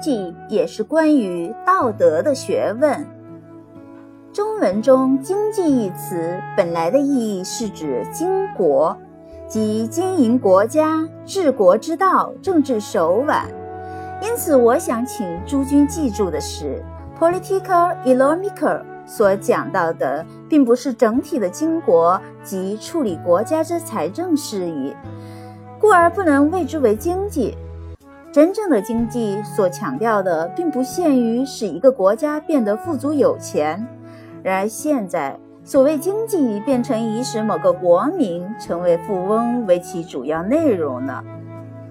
济也是关于道德的学问。中文中“经济”一词本来的意义是指经国，即经营国家、治国之道、政治手腕。因此，我想请诸君记住的是，“political economic” 所讲到的，并不是整体的经国及处理国家之财政事宜，故而不能谓之为经济。真正的经济所强调的，并不限于使一个国家变得富足有钱。然而现在，所谓经济变成以使某个国民成为富翁为其主要内容了。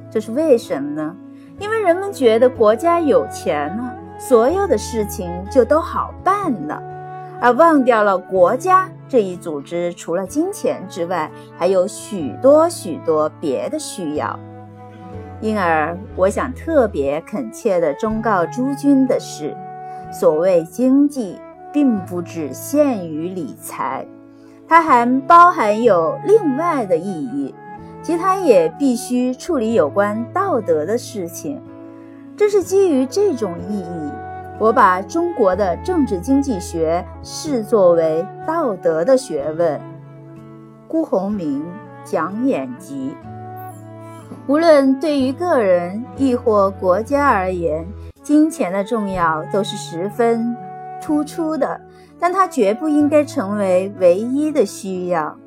这是为什么呢？因为人们觉得国家有钱了，所有的事情就都好办了，而忘掉了国家这一组织除了金钱之外，还有许多许多别的需要。因而，我想特别恳切地忠告诸君的是：所谓经济。并不只限于理财，它还包含有另外的意义，即它也必须处理有关道德的事情。这是基于这种意义，我把中国的政治经济学视作为道德的学问。辜鸿铭讲演集。无论对于个人亦或国家而言，金钱的重要都是十分。突出的，但它绝不应该成为唯一的需要。